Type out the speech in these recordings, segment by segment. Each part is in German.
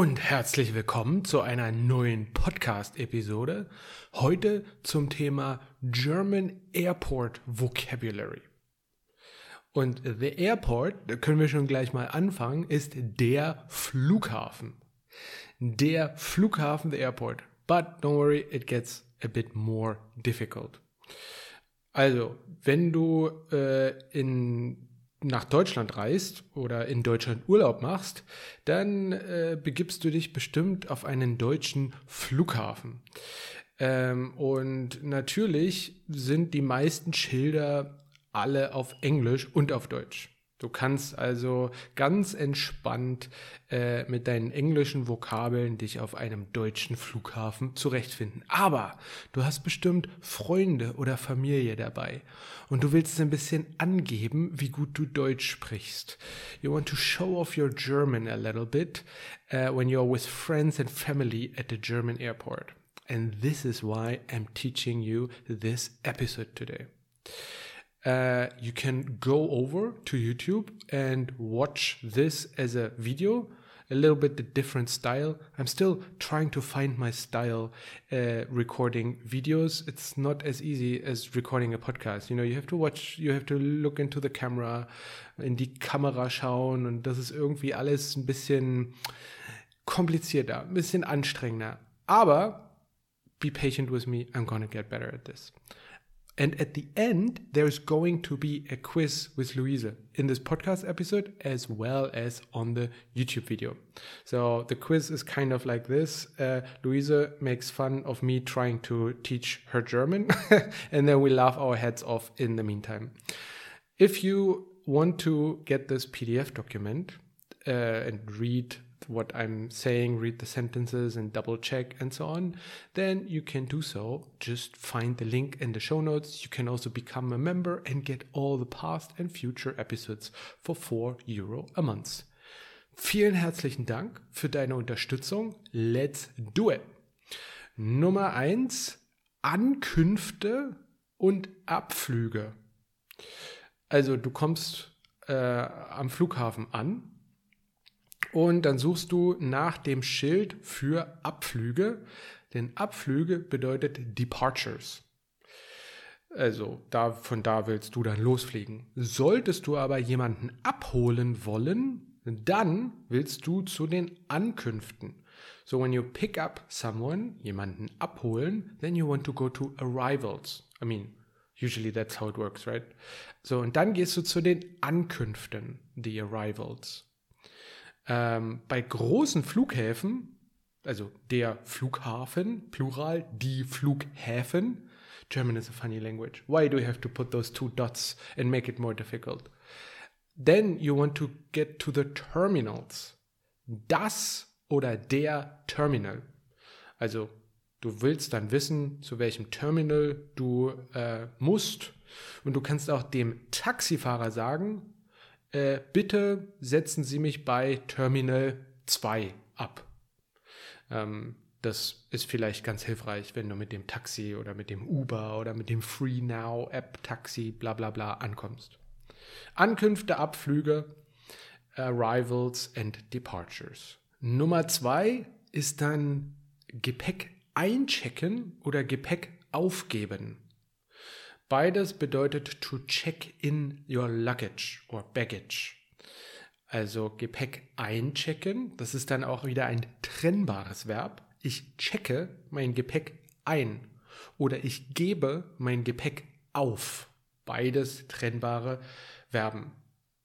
und herzlich willkommen zu einer neuen Podcast-Episode. Heute zum Thema German Airport Vocabulary. Und the Airport, da können wir schon gleich mal anfangen, ist der Flughafen. Der Flughafen, the Airport. But don't worry, it gets a bit more difficult. Also, wenn du äh, in nach Deutschland reist oder in Deutschland Urlaub machst, dann äh, begibst du dich bestimmt auf einen deutschen Flughafen. Ähm, und natürlich sind die meisten Schilder alle auf Englisch und auf Deutsch. Du kannst also ganz entspannt äh, mit deinen englischen Vokabeln dich auf einem deutschen Flughafen zurechtfinden. Aber du hast bestimmt Freunde oder Familie dabei und du willst ein bisschen angeben, wie gut du Deutsch sprichst. You want to show off your German a little bit uh, when you're with friends and family at the German airport. And this is why I'm teaching you this episode today. Uh, you can go over to YouTube and watch this as a video, a little bit the different style. I'm still trying to find my style uh, recording videos. It's not as easy as recording a podcast. You know, you have to watch, you have to look into the camera, in die Kamera schauen und das ist irgendwie alles ein bisschen komplizierter, ein bisschen anstrengender. Aber be patient with me, I'm gonna get better at this. And at the end, there's going to be a quiz with Louise in this podcast episode as well as on the YouTube video. So the quiz is kind of like this uh, Louise makes fun of me trying to teach her German, and then we laugh our heads off in the meantime. If you want to get this PDF document uh, and read what I'm saying, read the sentences and double check and so on, then you can do so. Just find the link in the show notes. You can also become a member and get all the past and future episodes for 4 Euro a month. Vielen herzlichen Dank für deine Unterstützung. Let's do it. Nummer 1. Ankünfte und Abflüge. Also du kommst äh, am Flughafen an und dann suchst du nach dem Schild für Abflüge, denn Abflüge bedeutet Departures. Also da, von da willst du dann losfliegen. Solltest du aber jemanden abholen wollen, dann willst du zu den Ankünften. So when you pick up someone, jemanden abholen, then you want to go to arrivals. I mean, usually that's how it works, right? So und dann gehst du zu den Ankünften, the arrivals. Ähm, bei großen Flughäfen, also der Flughafen, Plural, die Flughäfen, German is a funny language. Why do you have to put those two dots and make it more difficult? Then you want to get to the terminals. Das oder der Terminal. Also du willst dann wissen, zu welchem Terminal du äh, musst. Und du kannst auch dem Taxifahrer sagen, äh, bitte setzen Sie mich bei Terminal 2 ab. Ähm, das ist vielleicht ganz hilfreich, wenn du mit dem Taxi oder mit dem Uber oder mit dem Free Now App Taxi bla bla bla ankommst. Ankünfte, Abflüge, Arrivals and Departures. Nummer zwei ist dann Gepäck einchecken oder Gepäck aufgeben. Beides bedeutet to check in your luggage or baggage. Also Gepäck einchecken, das ist dann auch wieder ein trennbares Verb. Ich checke mein Gepäck ein oder ich gebe mein Gepäck auf. Beides trennbare Verben.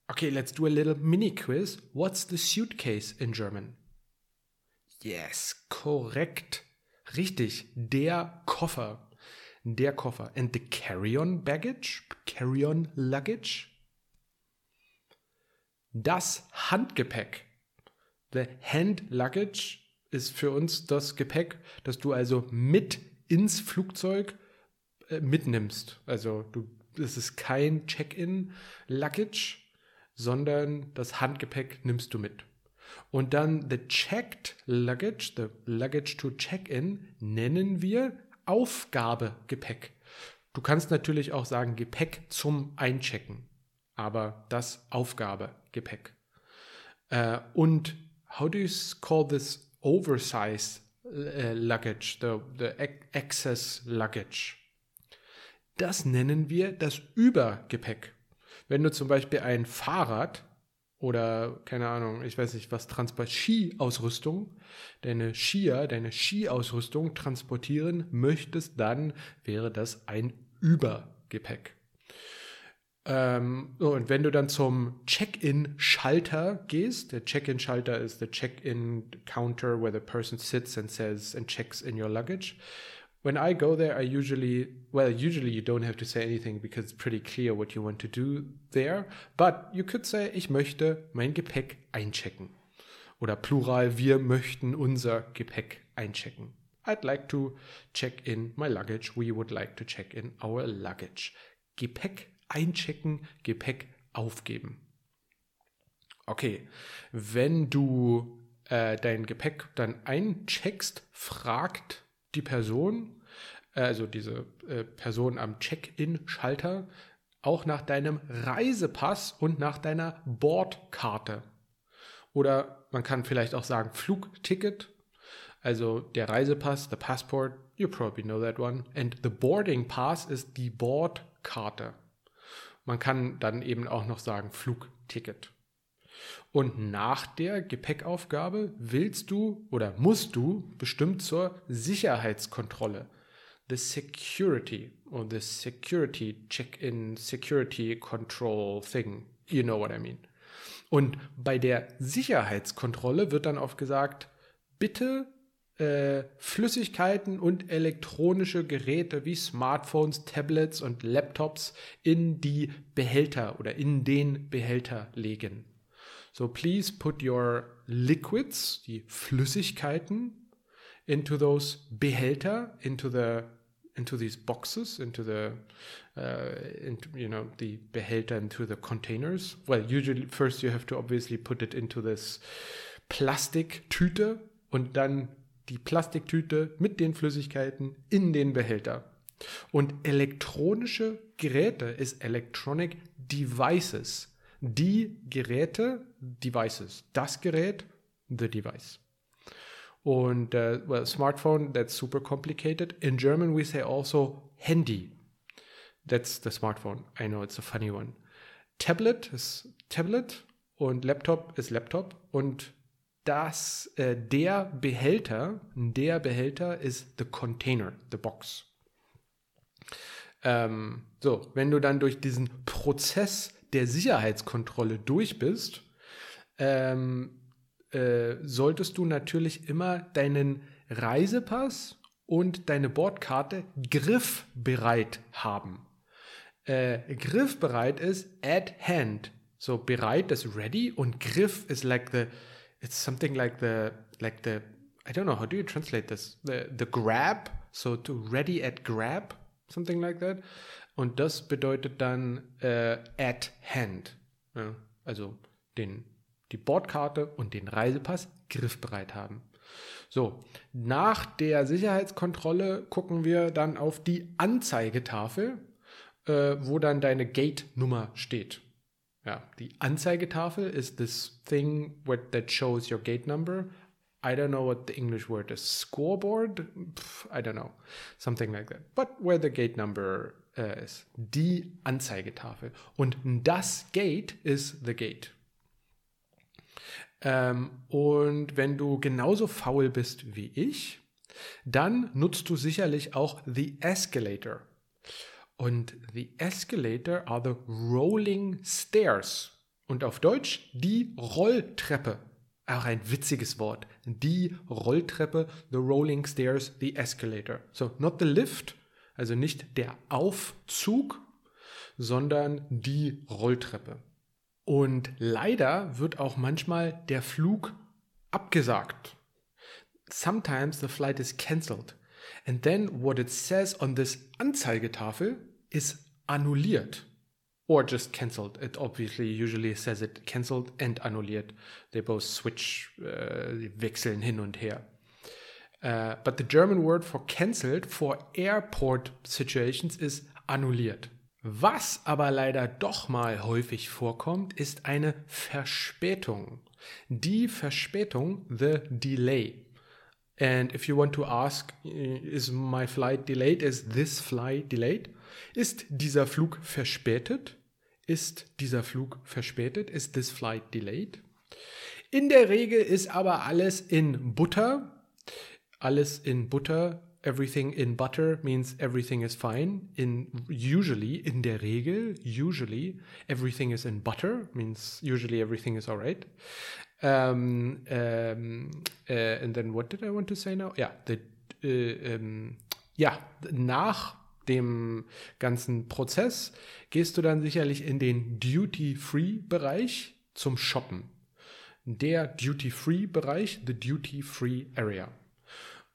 Okay, let's do a little mini quiz. What's the suitcase in German? Yes, korrekt. Richtig, der Koffer der Koffer. And the carry-on baggage, carry-on luggage. Das Handgepäck. The hand luggage ist für uns das Gepäck, das du also mit ins Flugzeug äh, mitnimmst. Also du, es ist kein Check-in Luggage, sondern das Handgepäck nimmst du mit. Und dann the checked luggage, the luggage to check-in, nennen wir Aufgabegepäck. Du kannst natürlich auch sagen Gepäck zum Einchecken, aber das Aufgabegepäck. Äh, und how do you call this oversized uh, luggage, the, the excess luggage. Das nennen wir das Übergepäck. Wenn du zum Beispiel ein Fahrrad oder keine Ahnung, ich weiß nicht, was transport Skiausrüstung, deine Skier, deine Skiausrüstung transportieren möchtest, dann wäre das ein Übergepäck. Ähm, und wenn du dann zum Check-in-Schalter gehst, der Check-in-Schalter ist the Check-in-Counter where the person sits and says and checks in your luggage. When I go there, I usually, well, usually you don't have to say anything because it's pretty clear what you want to do there. But you could say, ich möchte mein Gepäck einchecken. Oder plural, wir möchten unser Gepäck einchecken. I'd like to check in my luggage. We would like to check in our luggage. Gepäck einchecken, Gepäck aufgeben. Okay, wenn du äh, dein Gepäck dann eincheckst, fragt die Person, also diese äh, Person am Check-in-Schalter, auch nach deinem Reisepass und nach deiner Bordkarte. Oder man kann vielleicht auch sagen Flugticket, also der Reisepass, the passport, you probably know that one. And the boarding pass ist die Bordkarte. Man kann dann eben auch noch sagen Flugticket. Und nach der Gepäckaufgabe willst du oder musst du bestimmt zur Sicherheitskontrolle. The security or the security check-in, security control thing. You know what I mean. Und bei der Sicherheitskontrolle wird dann oft gesagt, bitte äh, Flüssigkeiten und elektronische Geräte wie Smartphones, Tablets und Laptops in die Behälter oder in den Behälter legen. So please put your liquids, die Flüssigkeiten, into those Behälter, into the into these boxes, into the uh, into, you know the Behälter, into the containers. Well, usually first you have to obviously put it into this Plastiktüte und dann die Plastiktüte mit den Flüssigkeiten in den Behälter. Und elektronische Geräte ist Electronic Devices. Die Geräte, Devices. Das Gerät, the device. Und uh, well, smartphone, that's super complicated. In German, we say also Handy. That's the smartphone. I know it's a funny one. Tablet ist Tablet und Laptop ist Laptop und dass äh, der Behälter, der Behälter ist the container, the box. Ähm, so, wenn du dann durch diesen Prozess der Sicherheitskontrolle durch bist, ähm, äh, solltest du natürlich immer deinen Reisepass und deine Bordkarte griffbereit haben. Äh, griffbereit ist at hand. So bereit ist ready und Griff ist like the it's something like the like the I don't know how do you translate this the the grab so to ready at grab something like that und das bedeutet dann äh, at hand ja, also den die Bordkarte und den Reisepass griffbereit haben. So, nach der Sicherheitskontrolle gucken wir dann auf die Anzeigetafel, äh, wo dann deine Gate-Nummer steht. Ja, die Anzeigetafel ist this thing what, that shows your gate number. I don't know what the English word is. Scoreboard? Pff, I don't know. Something like that. But where the gate number uh, is. Die Anzeigetafel. Und das Gate ist the gate. Ähm, und wenn du genauso faul bist wie ich, dann nutzt du sicherlich auch the escalator. Und the escalator are the rolling stairs. Und auf Deutsch die Rolltreppe. Auch ein witziges Wort. Die Rolltreppe, the rolling stairs, the escalator. So, not the lift, also nicht der Aufzug, sondern die Rolltreppe. Und leider wird auch manchmal der Flug abgesagt. Sometimes the flight is cancelled. And then what it says on this Anzeigetafel is annulliert or just cancelled. It obviously usually says it cancelled and annulliert. They both switch, uh, wechseln hin und her. Uh, but the German word for cancelled for airport situations is annulliert. Was aber leider doch mal häufig vorkommt, ist eine Verspätung. Die Verspätung, the delay. And if you want to ask, is my flight delayed? Is this flight delayed? Ist dieser Flug verspätet? Ist dieser Flug verspätet? Is this flight delayed? In der Regel ist aber alles in Butter. Alles in Butter. Everything in butter means everything is fine. In usually, in der Regel, usually, everything is in butter means usually everything is alright. Um, um, uh, and then what did I want to say now? Ja, the, uh, um, ja, nach dem ganzen Prozess gehst du dann sicherlich in den Duty-Free-Bereich zum Shoppen. Der Duty-Free-Bereich, the Duty-Free Area.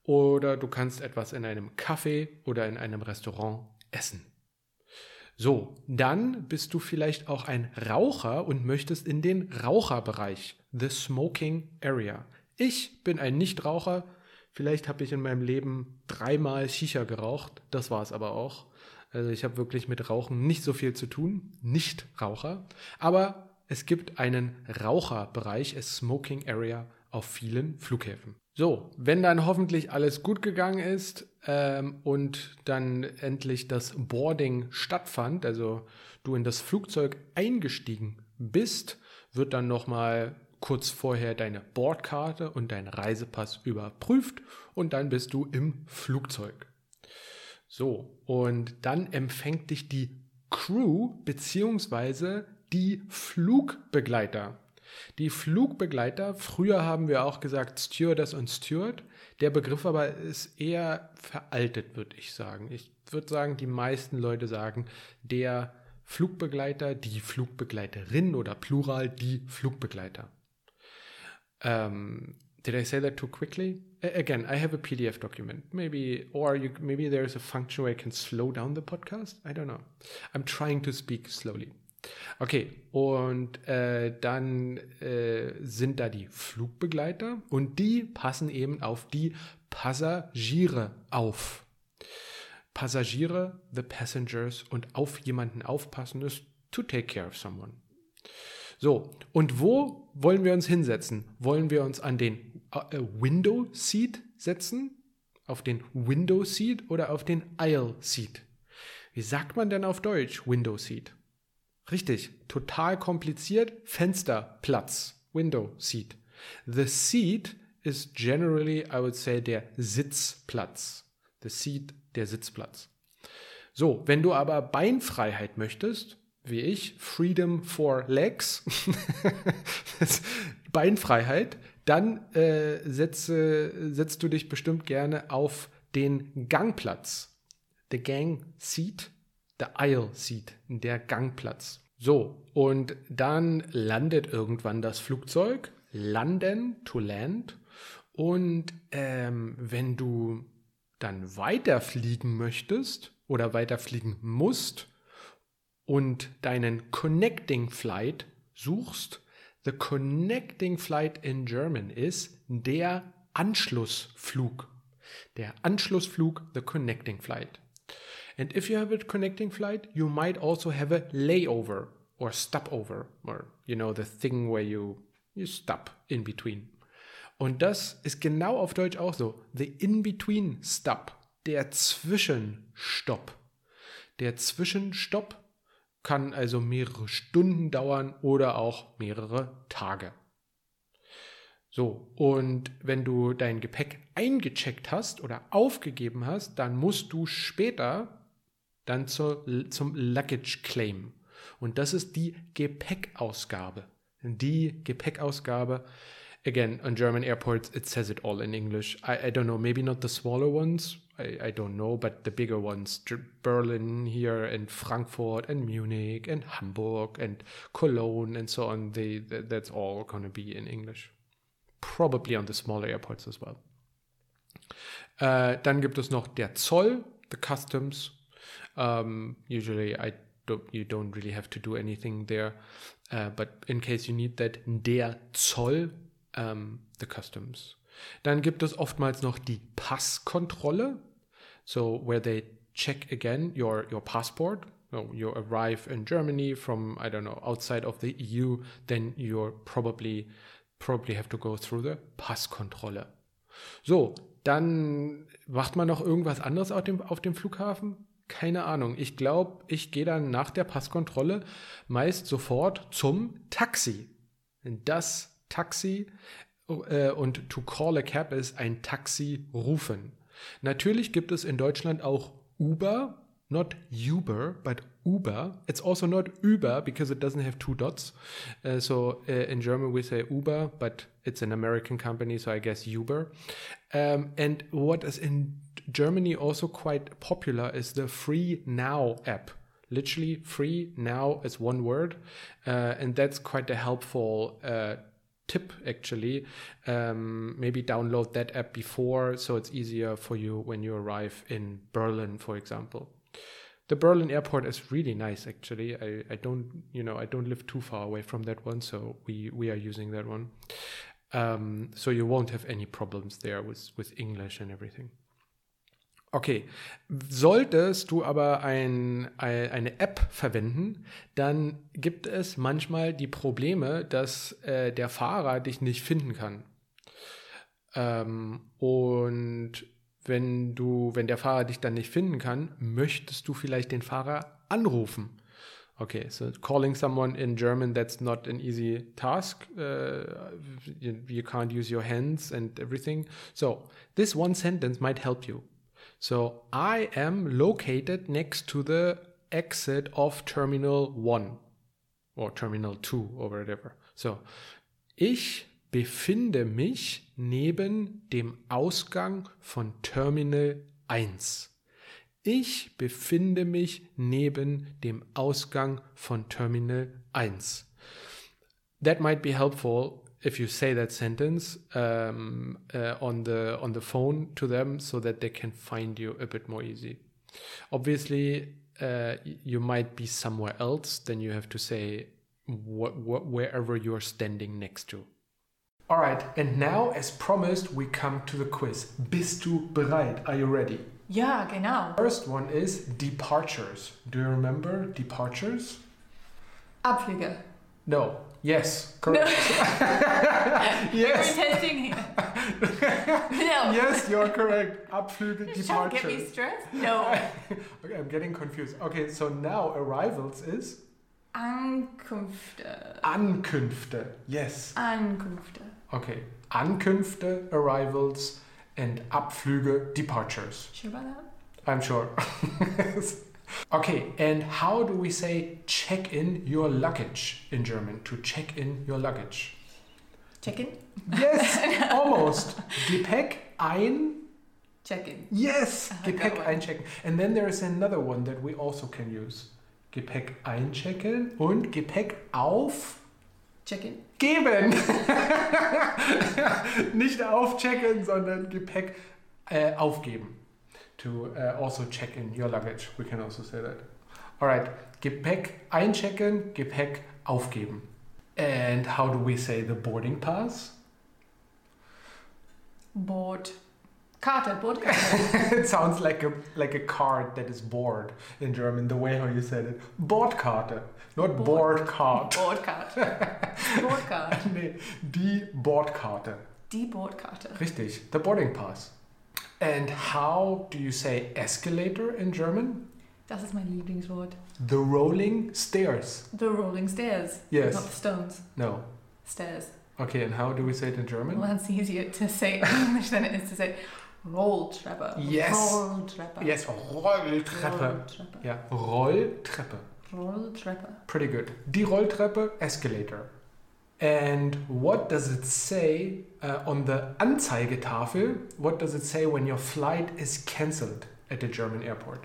Oder du kannst etwas in einem Café oder in einem Restaurant essen. So, dann bist du vielleicht auch ein Raucher und möchtest in den Raucherbereich, the Smoking Area. Ich bin ein Nichtraucher. Vielleicht habe ich in meinem Leben dreimal Shisha geraucht. Das war es aber auch. Also ich habe wirklich mit Rauchen nicht so viel zu tun. Nichtraucher. Aber es gibt einen Raucherbereich, a Smoking Area auf vielen Flughäfen. So, wenn dann hoffentlich alles gut gegangen ist ähm, und dann endlich das Boarding stattfand, also du in das Flugzeug eingestiegen bist, wird dann nochmal kurz vorher deine Bordkarte und dein Reisepass überprüft und dann bist du im Flugzeug. So, und dann empfängt dich die Crew bzw. die Flugbegleiter. Die Flugbegleiter, früher haben wir auch gesagt Stewardess und Steward. Der Begriff aber ist eher veraltet, würde ich sagen. Ich würde sagen, die meisten Leute sagen der Flugbegleiter, die Flugbegleiterin oder plural die Flugbegleiter. Um, ähm, did I say that too quickly? again, I have a PDF document. Maybe, or you, maybe there's a function where I can slow down the podcast. I don't know. I'm trying to speak slowly. Okay, und äh, dann äh, sind da die Flugbegleiter und die passen eben auf die Passagiere auf. Passagiere, the passengers und auf jemanden aufpassen ist to take care of someone. So, und wo wollen wir uns hinsetzen? Wollen wir uns an den äh, Window Seat setzen? Auf den Window Seat oder auf den Aisle Seat? Wie sagt man denn auf Deutsch Window Seat? Richtig, total kompliziert. Fensterplatz, Window Seat. The seat is generally, I would say, der Sitzplatz. The seat, der Sitzplatz. So, wenn du aber Beinfreiheit möchtest, wie ich, Freedom for Legs, Beinfreiheit, dann äh, setze, setzt du dich bestimmt gerne auf den Gangplatz. The Gang Seat, the Aisle Seat, der Gangplatz. So, und dann landet irgendwann das Flugzeug, landen, to land. Und ähm, wenn du dann weiterfliegen möchtest oder weiterfliegen musst und deinen Connecting Flight suchst, the Connecting Flight in German ist der Anschlussflug. Der Anschlussflug, the Connecting Flight. And if you have a connecting flight, you might also have a layover or stopover, or you know, the thing where you, you stop in between. Und das ist genau auf Deutsch auch so. The in-between stop, der Zwischenstopp. Der Zwischenstopp kann also mehrere Stunden dauern oder auch mehrere Tage. So, und wenn du dein Gepäck eingecheckt hast oder aufgegeben hast, dann musst du später dann zur, zum Luggage Claim. Und das ist die Gepäckausgabe. Die Gepäckausgabe. Again, on German airports, it says it all in English. I, I don't know, maybe not the smaller ones. I, I don't know, but the bigger ones. Berlin here and Frankfurt and Munich and Hamburg and Cologne and so on. They, that's all going to be in English. Probably on the smaller airports as well. Äh, dann gibt es noch der Zoll, the customs, Um, usually, I don't, you don't really have to do anything there, uh, but in case you need that, der Zoll, um, the customs. Dann gibt es oftmals noch die Passkontrolle, so where they check again your your passport. So you arrive in Germany from I don't know outside of the EU, then you're probably probably have to go through the Passkontrolle. So, dann macht man noch irgendwas anderes auf dem, auf dem Flughafen? Keine Ahnung. Ich glaube, ich gehe dann nach der Passkontrolle meist sofort zum Taxi. Das Taxi äh, und to call a cab ist ein Taxi rufen. Natürlich gibt es in Deutschland auch Uber, not Uber, but Uber. It's also not Uber because it doesn't have two dots. Uh, so uh, in German we say Uber, but it's an American company, so I guess Uber. Um, and what is in Germany also quite popular is the Free Now app. Literally, free now is one word, uh, and that's quite a helpful uh, tip actually. Um, maybe download that app before so it's easier for you when you arrive in Berlin, for example. The Berlin airport is really nice actually. I, I don't you know I don't live too far away from that one, so we we are using that one. Um, so you won't have any problems there with with English and everything. Okay, solltest du aber ein, ein, eine App verwenden, dann gibt es manchmal die Probleme, dass äh, der Fahrer dich nicht finden kann. Ähm, und wenn du, wenn der Fahrer dich dann nicht finden kann, möchtest du vielleicht den Fahrer anrufen. Okay, so calling someone in German that's not an easy task. Uh, you, you can't use your hands and everything. So this one sentence might help you. So I am located next to the exit of Terminal 1 or Terminal 2 or whatever. So ich befinde mich neben dem Ausgang von Terminal 1. Ich befinde mich neben dem Ausgang von Terminal 1. That might be helpful if you say that sentence um, uh, on the on the phone to them so that they can find you a bit more easy obviously uh, you might be somewhere else then you have to say wh wh wherever you're standing next to all right and now as promised we come to the quiz bist du bereit are you ready Ja, genau. First one is departures. Do you remember departures? Abflüge. No. Yes, correct. yes. We're testing here. no. Yes, you're correct. Abflüge, to get me stressed? No. okay, I'm getting confused. Okay, so now arrivals is Ankünfte. Ankünfte. Yes. Ankünfte. Okay. Ankünfte, arrivals, and Abflüge, departures. Sure about that? I'm sure. okay, and how do we say check in your luggage in German? To check in your luggage. Check-in? Yes, almost. Gepäck ein. Check-in. Yes, I heard Gepäck einchecken. And then there is another one that we also can use. Gepäck einchecken und Gepäck aufgeben. Check-in. Nicht aufchecken, sondern Gepäck äh, aufgeben. To uh, also check in your luggage. We can also say that. Alright, Gepäck einchecken, Gepäck aufgeben. And how do we say the boarding pass? Board. Karte. Bordkarte. it sounds like a like a card that is bored in German, the way how you said it. Bordkarte, not Board. board card. Bordkarte. Bordkarte. nee, die Bordkarte. Die Bordkarte. Richtig, the boarding pass. And how do you say escalator in German? Das ist mein Lieblingswort. The rolling stairs. The rolling stairs. Yes. Not the stones. No. Stairs. Okay, and how do we say it in German? Well, it's easier to say English than it is to say Rolltreppe. Yes. Rolltreppe. Yes, Rolltreppe. Rolltreppe. Yeah, Rolltreppe. Rolltreppe. Pretty good. Die Rolltreppe, escalator. And what does it say uh, on the Anzeigetafel? What does it say when your flight is cancelled at the German airport?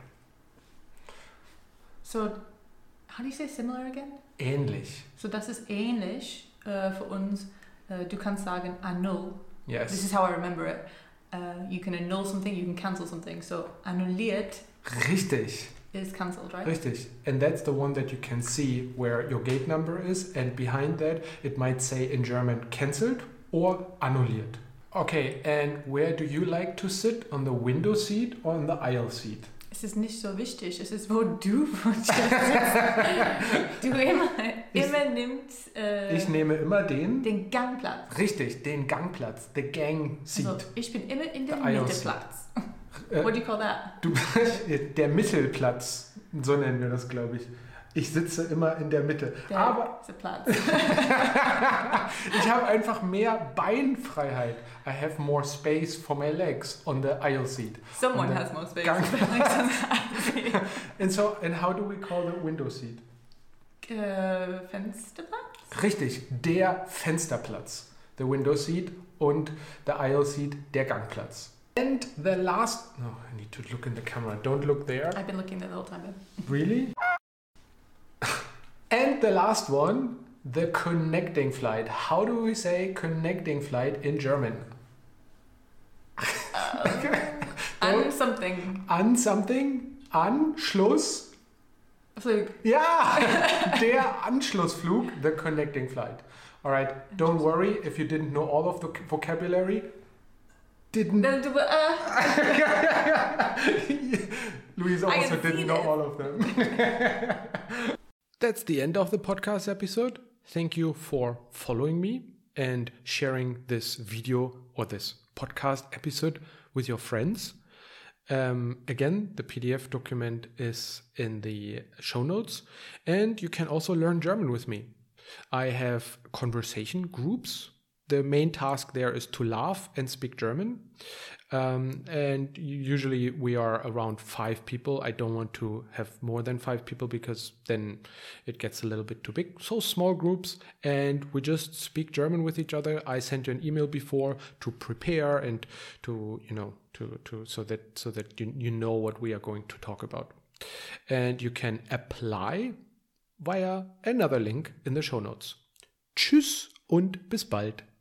So, how do you say similar again? Ähnlich. So, das ist ähnlich äh, für uns. Äh, du kannst sagen annul. This Yes. is how I remember it. Uh, you can annul something, you can cancel something. So, annulliert Richtig. is cancelled, right? Richtig. And that's the one that you can see where your gate number is. And behind that, it might say in German cancelled or annulliert. Okay, and where do you like to sit? On the window seat or on the aisle seat? Es ist nicht so wichtig, es ist, wo du du immer, immer nimmst äh, Ich nehme immer den. den Gangplatz. Richtig, den Gangplatz. The Gang Seat. Also, ich bin immer in der aisle Mitteplatz. Äh, What do you call that? Du, der Mittelplatz, so nennen wir das, glaube ich. Ich sitze immer in der Mitte. Der Aber Platz. ich habe einfach mehr Beinfreiheit. I have more space for my legs on the aisle seat. Someone has more space. Gang- And so, and how do we call the window seat? Äh, Fensterplatz? Richtig, der Fensterplatz. The window seat und the aisle seat, der Gangplatz. And the last, no, I need to look in the camera. Don't look there. I've been looking the whole time. Really? and the last one, the connecting flight. How do we say connecting flight in German? An something. An something? Anschluss? Flug. Ja, der Anschlussflug, the connecting flight. All right, don't worry if you didn't know all of the vocabulary. Didn't Then do uh, Louise I also can see didn't know this. all of them. That's the end of the podcast episode. Thank you for following me and sharing this video or this podcast episode with your friends. Um, again, the PDF document is in the show notes, and you can also learn German with me. I have conversation groups. The main task there is to laugh and speak German. Um, and usually we are around five people. I don't want to have more than five people because then it gets a little bit too big. So small groups, and we just speak German with each other. I sent you an email before to prepare and to you know to to so that so that you you know what we are going to talk about, and you can apply via another link in the show notes. Tschüss und bis bald.